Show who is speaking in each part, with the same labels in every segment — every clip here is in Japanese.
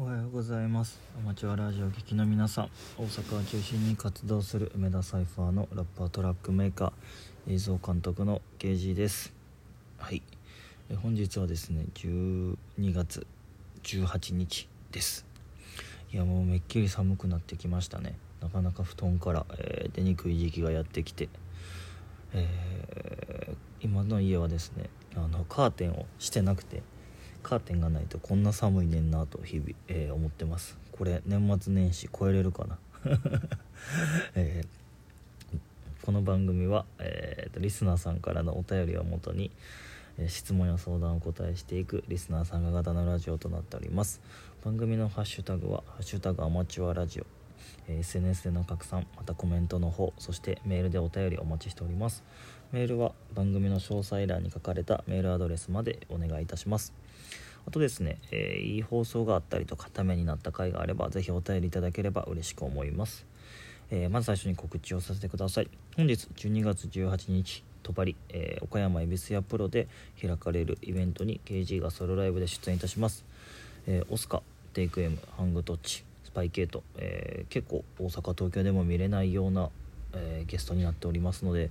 Speaker 1: おはようございます。アマチュアラジオ聴きの皆さん。大阪を中心に活動する梅田サイファーのラッパートラックメーカー映像監督の KG です。はい。え本日はですね12月18日です。いやもうめっきり寒くなってきましたね。なかなか布団から、えー出にくい時期がやってきて、えー今の家はですねあのカーテンをしてなくてカーテンがないとこんな寒いねんなと日々、えー思ってます。これ年末年始超えれるかな、えーこの番組は、えーとリスナーさんからのお便りをもとに、えー質問や相談をお答えしていくリスナー参加型のラジオとなっております。番組のハッシュタグは「ハッシュタグアマチュアラジオ」えー SNS での拡散またコメントの方そしてメールでお便りお待ちしております。メールは番組の詳細欄に書かれたメールアドレスまでお願いいたします。あとですね、えーいい放送があったりとかためになった回があればぜひお便りいただければ嬉しく思います、えーまず最初に告知をさせてください。本日12月18日戸張、えー岡山恵比寿屋プロで開かれるイベントに KG がソロライブで出演いたします、えオスカテイク M ハングトッチスパイケート、え結構大阪東京でも見れないような、えーゲストになっておりますので、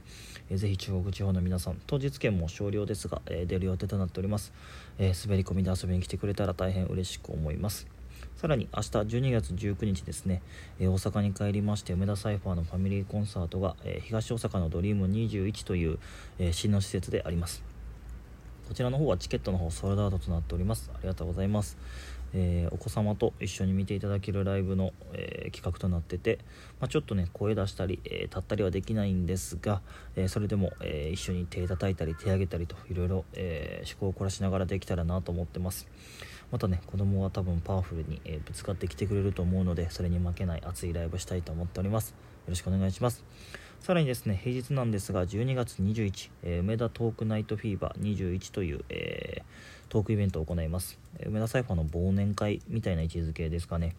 Speaker 1: えーぜひ中国地方の皆さん当日券も少量ですが、えー出る予定となっております、え滑り込みで遊びに来てくれたら大変嬉しく思います。さらに明日12月19日ですね、え大阪に帰りまして梅田サイファーのファミリーコンサートが、え東大阪のドリーム21という、えー新の施設であります。こちらの方はチケットの方ソールドアウトとなっております。ありがとうございます、えーお子様と一緒に見ていただけるライブの、えー企画となってて、まあ、ちょっとね声出したり、えー立ったりはできないんですが、えそれでも、え一緒に手叩いたり手上げたりといろいろ、えー、思考を凝らしながらできたらなと思ってます。またね子供は多分パワフルに、えぶつかってきてくれると思うのでそれに負けない熱いライブしたいと思っております。よろしくお願いします。さらにですね平日なんですが12月21、え梅田トークナイトフィーバー21という、えートークイベントを行います。梅田サイファーの忘年会みたいな位置づけですかね、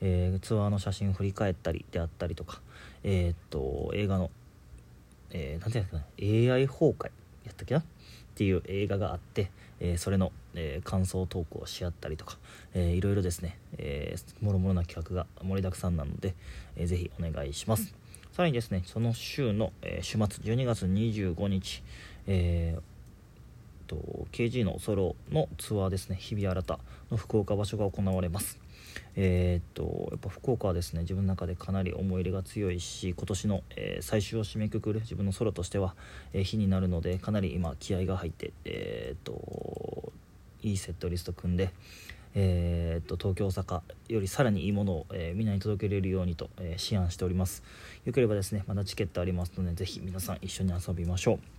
Speaker 1: えーツアーの写真振り返ったりであったりとかえーっと映画のえー、ていうんですかね AI 崩壊やったっけな？っていう映画があって、えーそれの、え感想トークをし合ったりとか、えーいろいろですね、えー、もろもろな企画が盛りだくさんなので、えーぜひお願いします。さらにですねその週の、えー週末12月25日、えーと KG のソロのツアーですね。日々新たの福岡場所が行われます。えーっとやっぱ福岡はですね自分の中でかなり思い入れが強いし今年の、えー最終を締めくくる自分のソロとしては、えー日になるのでかなり今気合が入ってえっといいセットリスト組んでえーっと東京大阪よりさらにいいものを、えーみんなに届けれるようにと、えー思案しております。よければですねまだチケットありますのでぜひ皆さん一緒に遊びましょう。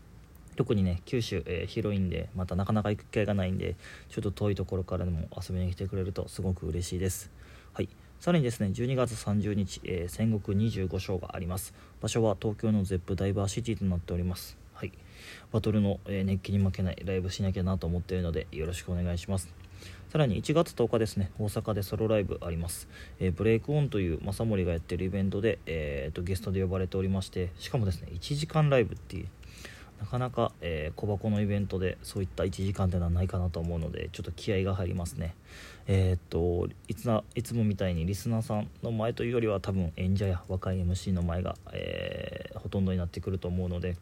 Speaker 1: 特にね九州、えー広いんでまたなかなか行く機会がないんでちょっと遠いところからでも遊びに来てくれるとすごく嬉しいです。はい。さらにですね12月30日、えー戦国25章があります。場所は東京のゼップダイバーシティとなっております。はい。バトルの、え熱気に負けないライブしなきゃなと思っているのでよろしくお願いします。さらに1月10日ですね大阪でソロライブあります、えーブレイクオンという正森がやってるイベントで、えーとゲストで呼ばれておりましてしかもですね1時間ライブっていうなかなか、えー小箱のイベントでそういった1時間っていうのはないかなと思うのでちょっと気合が入りますね。えーっといつないつもみたいにリスナーさんの前というよりは多分演者や若い MC の前が、えーほとんどになってくると思うので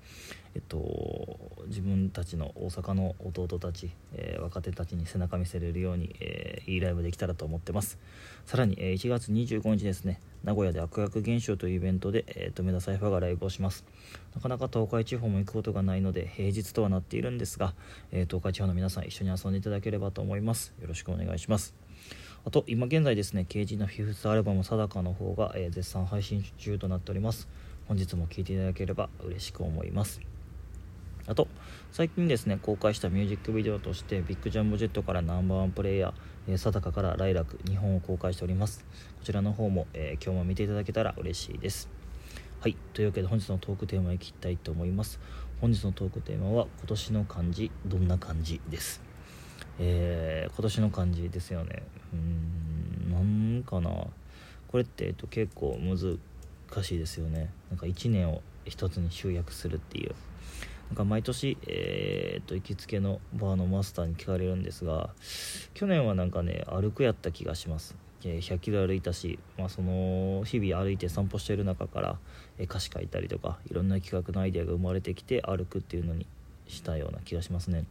Speaker 1: えっと自分たちの大阪の弟たち、えー若手たちに背中見せれるように、えいいライブできたらと思ってます。さらに、え1月25日ですね。名古屋で悪役現象というイベントで、えーと梅田サイファーがライブをします。なかなか東海地方も行くことがないので平日とはなっているんですが、えー東海地方の皆さん一緒に遊んでいただければと思います。よろしくお願いします。あと今現在ですね KG のフィフスアルバム「定か」の方が、えー絶賛配信中となっております。本日も聴いていただければ嬉しく思います。あと最近ですね公開したミュージックビデオとしてビッグジャンボジェットからナンバーワンプレイヤー、えー、定かからライラク2本を公開しております。こちらの方も、えー今日も見ていただけたら嬉しいです。はいというわけで本日のトークテーマいきたいと思います。本日のトークテーマは今年の漢字どんな漢字です。えー今年の漢字ですよね。うーんなんかな。これって、えっと、結構難しいですよね。なんか1年を一つに集約するっていう。なんか毎年、えーっと行きつけのバーのマスターに聞かれるんですが去年はなんかね歩くやった気がします。100キロ歩いたし、まあ、その日々歩いて散歩してる中から、え歌詞書いたりとかいろんな企画のアイデアが生まれてきて歩くっていうのにしたような気がしますね。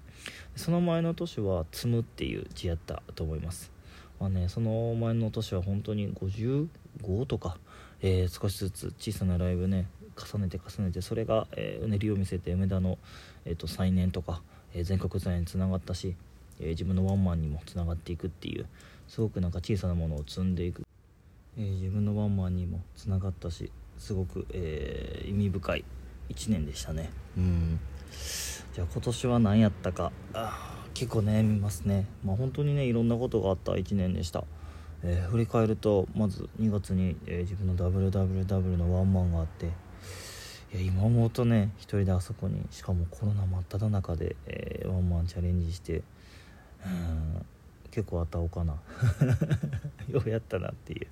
Speaker 1: その前の年は「積む」っていう字やったと思います。まあねその前の年は本当に55とか、えー、少しずつ小さなライブね重ねて重ねてそれが、え、うねりを見せて梅田の、えーと、再燃とか、えー、全国在につながったし、え、自分のワンマンにもつながっていくっていうすごくなんか小さなものを積んでいく、え、自分のワンマンにもつながったしすごく、えー、意味深い1年でしたね。うん。じゃあ今年は何やったか。結構悩みますね。まあ本当にねいろんなことがあった1年でした、えー、振り返るとまず2月に、えー、自分の WWW のワンマンがあっていや今思うとね一人であそこにしかもコロナ真っ只中で、えー、ワンマンチャレンジしてうん結構あったおかな。ようやったなっていう。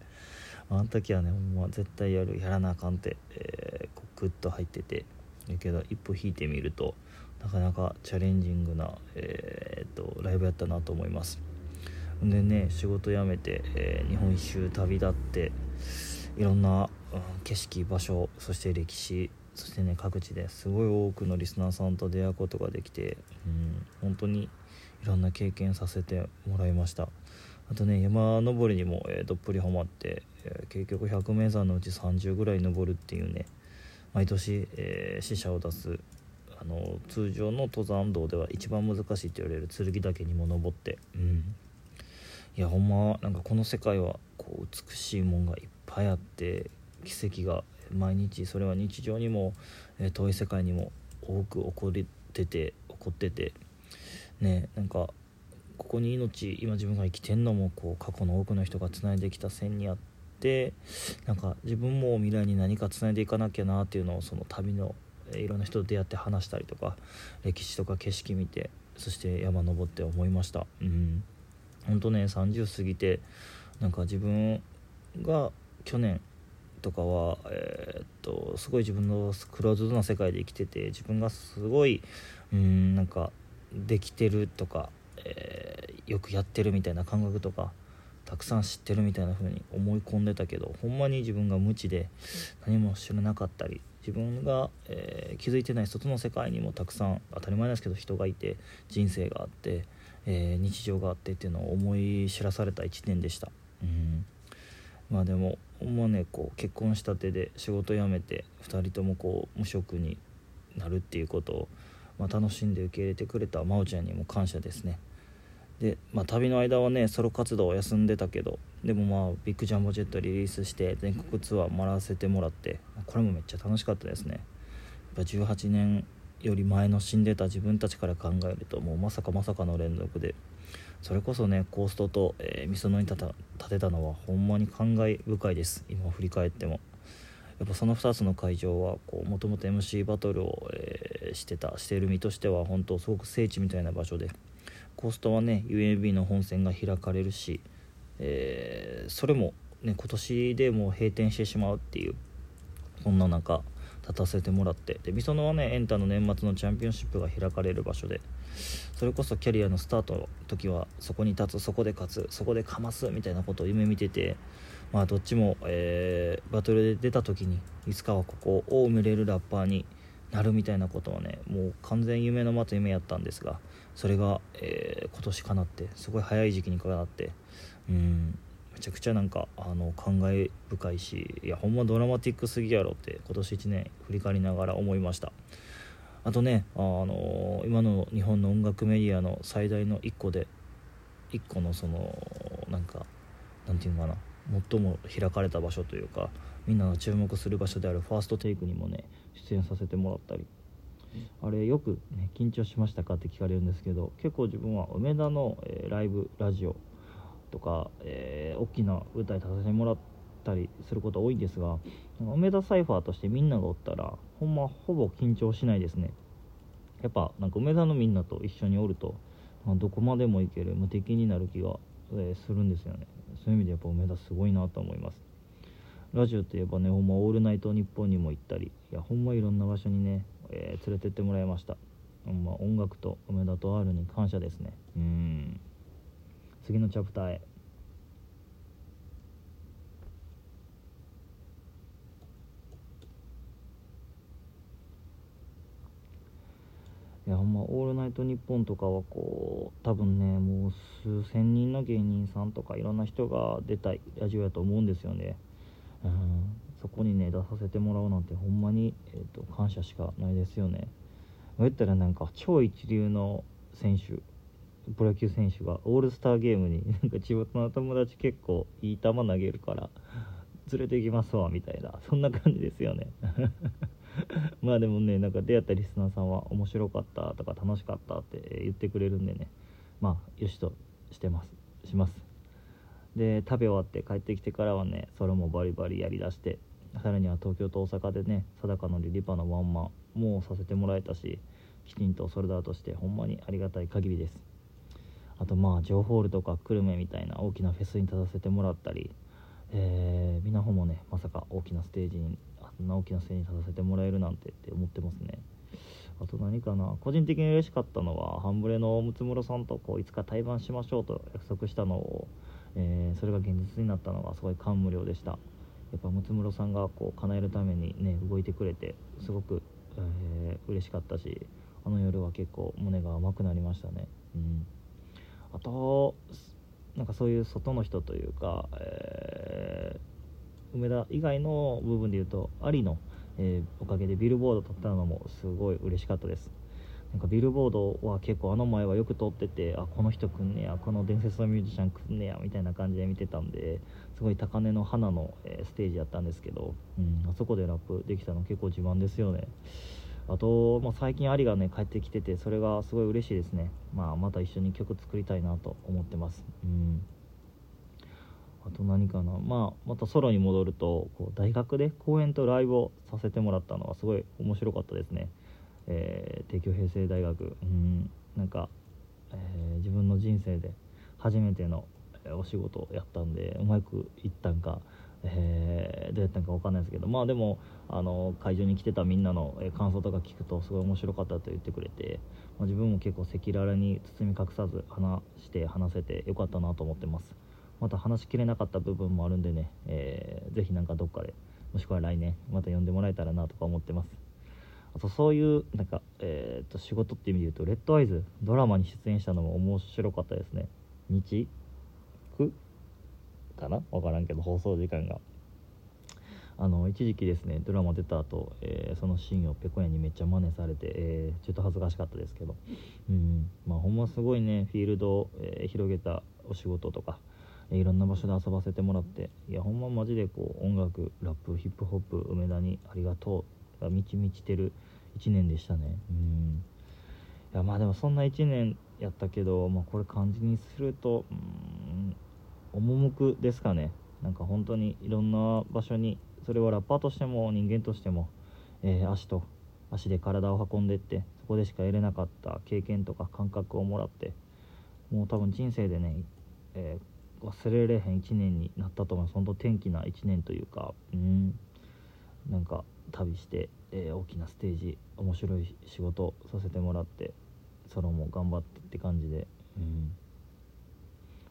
Speaker 1: あの時はねほんま絶対やるやらなあかんって、えー、こうグッと入ってて。だけど一歩引いてみるとなかなかチャレンジングな、えー、とライブやったなと思います。でね仕事辞めて、えー、日本一周旅立っていろんな、うん、景色場所そして歴史そしてね各地ですごい多くのリスナーさんと出会うことができて、うん、本当にいろんな経験させてもらいました。あとね山登りにも、えー、どっぷりハマって、えー、結局100名山のうち30ぐらい登るっていうね毎年、えー、死者を出すあの通常の登山道では一番難しいと言われる剣岳にも登って、うん、いやほんまなんかこの世界はこう美しいもんがいっぱいあって奇跡が毎日それは日常にも、え、遠い世界にも多く起こってて起こっててねなんかここに命今自分が生きてんのもこう過去の多くの人がつないできた線にあってなんか自分も未来に何かつないでいかなきゃなっていうのをその旅のいろんな人と出会って話したりとか歴史とか景色見てそして山登って思いました。うん。本当ね30過ぎてなんか自分が去年とかは、えー、っとすごい自分のクローズドな世界で生きてて自分がすごいうんなんかできてるとか、えー、よくやってるみたいな感覚とかたくさん知ってるみたいな風に思い込んでたけどほんまに自分が無知で何も知らなかったり自分が、えー、気づいてない外の世界にもたくさん当たり前ですけど人がいて人生があって、えー、日常があってっていうのを思い知らされた1年でした。うんまあでもほんまねこう結婚したてで仕事辞めて2人ともこう無職になるっていうことをまあ、楽しんで受け入れてくれた真央ちゃんにも感謝ですね。で、まあ、旅の間はねソロ活動を休んでたけどでもまあビッグジャンボジェットリリースして全国ツアー回らせてもらってこれもめっちゃ楽しかったですね。やっぱ18年より前の死んでた自分たちから考えるともうまさかまさかの連続で。それこそねコーストと、えー、みそのに立てたのはほんまに感慨深いです。今振り返っても。やっぱその2つの会場はもともと MC バトルを、えー、してたしている身としては本当すごく聖地みたいな場所で。コーストはね UAB の本戦が開かれるし、えー、それも、ね、今年でもう閉店してしまうっていうそんな中。立たせてもらって。でみそのはねエンタの年末のチャンピオンシップが開かれる場所でそれこそキャリアのスタートの時はそこに立つそこで勝つそこでかますみたいなことを夢見ててまあどっちも、えー、バトルで出た時にいつかはここを埋めれるラッパーになるみたいなことはねもう完全夢の待つ夢やったんですがそれが、えー、今年かなってすごい早い時期にかなってうん。めちゃくちゃなんかあの感慨深いしいやほんまドラマティックすぎやろって今年1年振り返りながら思いました。あとねあの今の日本の音楽メディアの最大の1個で1個のそのなんかなんていうのかな最も開かれた場所というかみんなが注目する場所であるファーストテイクにもね出演させてもらったり。あれよく、ね、緊張しましたかって聞かれるんですけど結構自分は梅田の、えー、ライブラジオとか、えー、大きな舞台立たせてもらったりすること多いんですが梅田サイファーとしてみんながおったらほんまほぼ緊張しないですね。やっぱなんか梅田のみんなと一緒におると、どこまでも行ける無敵になる気が、え、するんですよね。そういう意味でやっぱ梅田すごいなと思います。ラジオといえばねほんま「オールナイトニッポン」にも行ったりいやほんまいろんな場所にね、えー、連れてってもらいました。ほんま音楽と梅田と R に感謝ですね。うん。次のチャプターへ。いやほんま「オールナイトニッポン」とかはこう多分ねもう数千人の芸人さんとかいろんな人が出たいラジオやと思うんですよね、うん、そこにね出させてもらうなんてほんまに、えーと、と感謝しかないですよね。そうやったらなんか超一流の選手プロ野球選手がオールスターゲームになんか地元の友達結構いい球投げるから連れて行きますわみたいなそんな感じですよね。まあでもねなんか出会ったリスナーさんは面白かったとか楽しかったって言ってくれるんでね。まあよしとしてます。します。で食べ終わって帰ってきてからはねそれもバリバリやりだしてさらには東京と大阪でね定かのリリパのワンマンもさせてもらえたしきちんとソルダーとしてほんまにありがたい限りです。あとまあジョーホールとか久留米みたいな大きなフェスに立たせてもらったりえー、みなほもねまさか大きなステージにあんな大きなステージに立たせてもらえるなんてって思ってますね。あと何かな個人的に嬉しかったのはハンブレのムツムロさんとこういつか対バンしましょうと約束したのを、えー、それが現実になったのがすごい感無量でした。やっぱムツムロさんがこう叶えるためにね動いてくれてすごく、えー、嬉しかったしあの夜は結構胸が甘くなりましたね。うん。あとなんかそういう外の人というか、えー、梅田以外の部分で言うとアリの、えー、おかげでビルボード取ったのもすごい嬉しかったです。なんかビルボードは結構あの前はよく通っててあこの人来んねやこの伝説のミュージシャン来んねやみたいな感じで見てたんですごい高値の花の、えー、ステージやったんですけど、うん、あそこでラップできたの結構自慢ですよね。あと、まあ、最近アリがね帰ってきててそれがすごい嬉しいですね、まあ、また一緒に曲作りたいなと思ってます。うん。あと何かな、まあ、またソロに戻るとこう大学で公演とライブをさせてもらったのはすごい面白かったですね、えー、帝京平成大学。うん。なんか、えー、自分の人生で初めてのお仕事をやったんでうまくいったんか。えー、どうやったんか分かんないですけどまあでもあの会場に来てたみんなの感想とか聞くとすごい面白かったと言ってくれて、まあ、自分も結構赤裸々に包み隠さず話して話せてよかったなと思ってます。また話しきれなかった部分もあるんでね、えー、ぜひなんかどっかでもしくは来年また呼んでもらえたらなとか思ってます。あとそういうなんか、えー、と仕事っていう意味で言うとレッドアイズドラマに出演したのも面白かったですね。日？かな？分からんけど放送時間が。あの一時期ですねドラマ出た後、えー、そのシーンをペコヤにめっちゃ真似されて、えー、ちょっと恥ずかしかったですけど。うんまあほんますごいねフィールドを、えー、広げたお仕事とか、いろんな場所で遊ばせてもらっていやほんまマジでこう音楽ラップヒップホップ梅田にありがとうが満ち満ちてる1年でしたね。うん。いやまあでもそんな1年やったけど、まあ、これ漢字にするとうん赴くですかね。なんか本当にいろんな場所にそれはラッパーとしても人間としても、えー、足と足で体を運んでってそこでしか得れなかった経験とか感覚をもらってもう多分人生でね、えー、忘れられへん1年になったと思います。本当天気な1年というかうん。なんか旅して、えー、大きなステージ面白い仕事させてもらってソロも頑張ってって感じでうん。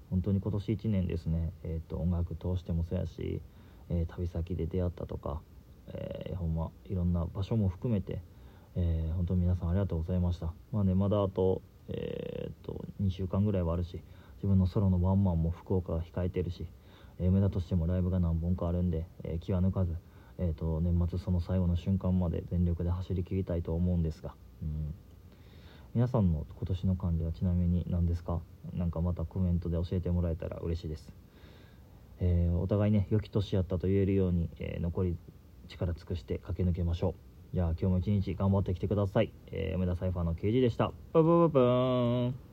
Speaker 1: 本当に今年1年ですね、えーと、音楽通してもそうやし、えー、旅先で出会ったとか、えー、ほんまいろんな場所も含めて、えー、本当に皆さんありがとうございました。まあねまだあと,、えーと、2週間ぐらいはあるし自分のソロのワンマンも福岡が控えてるし、え、梅田としてもライブが何本かあるんで、え気は抜かず、えーと年末その最後の瞬間まで全力で走りきりたいと思うんですが、うん。皆さんの今年の漢字はちなみに何ですか？何かまたコメントで教えてもらえたら嬉しいです、えー、お互いね良き年やったと言えるように、えー、残り力尽くして駆け抜けましょう。じゃあ今日も一日頑張ってきてください、えー、梅田サイファーの刑事でした。ブブブブーン。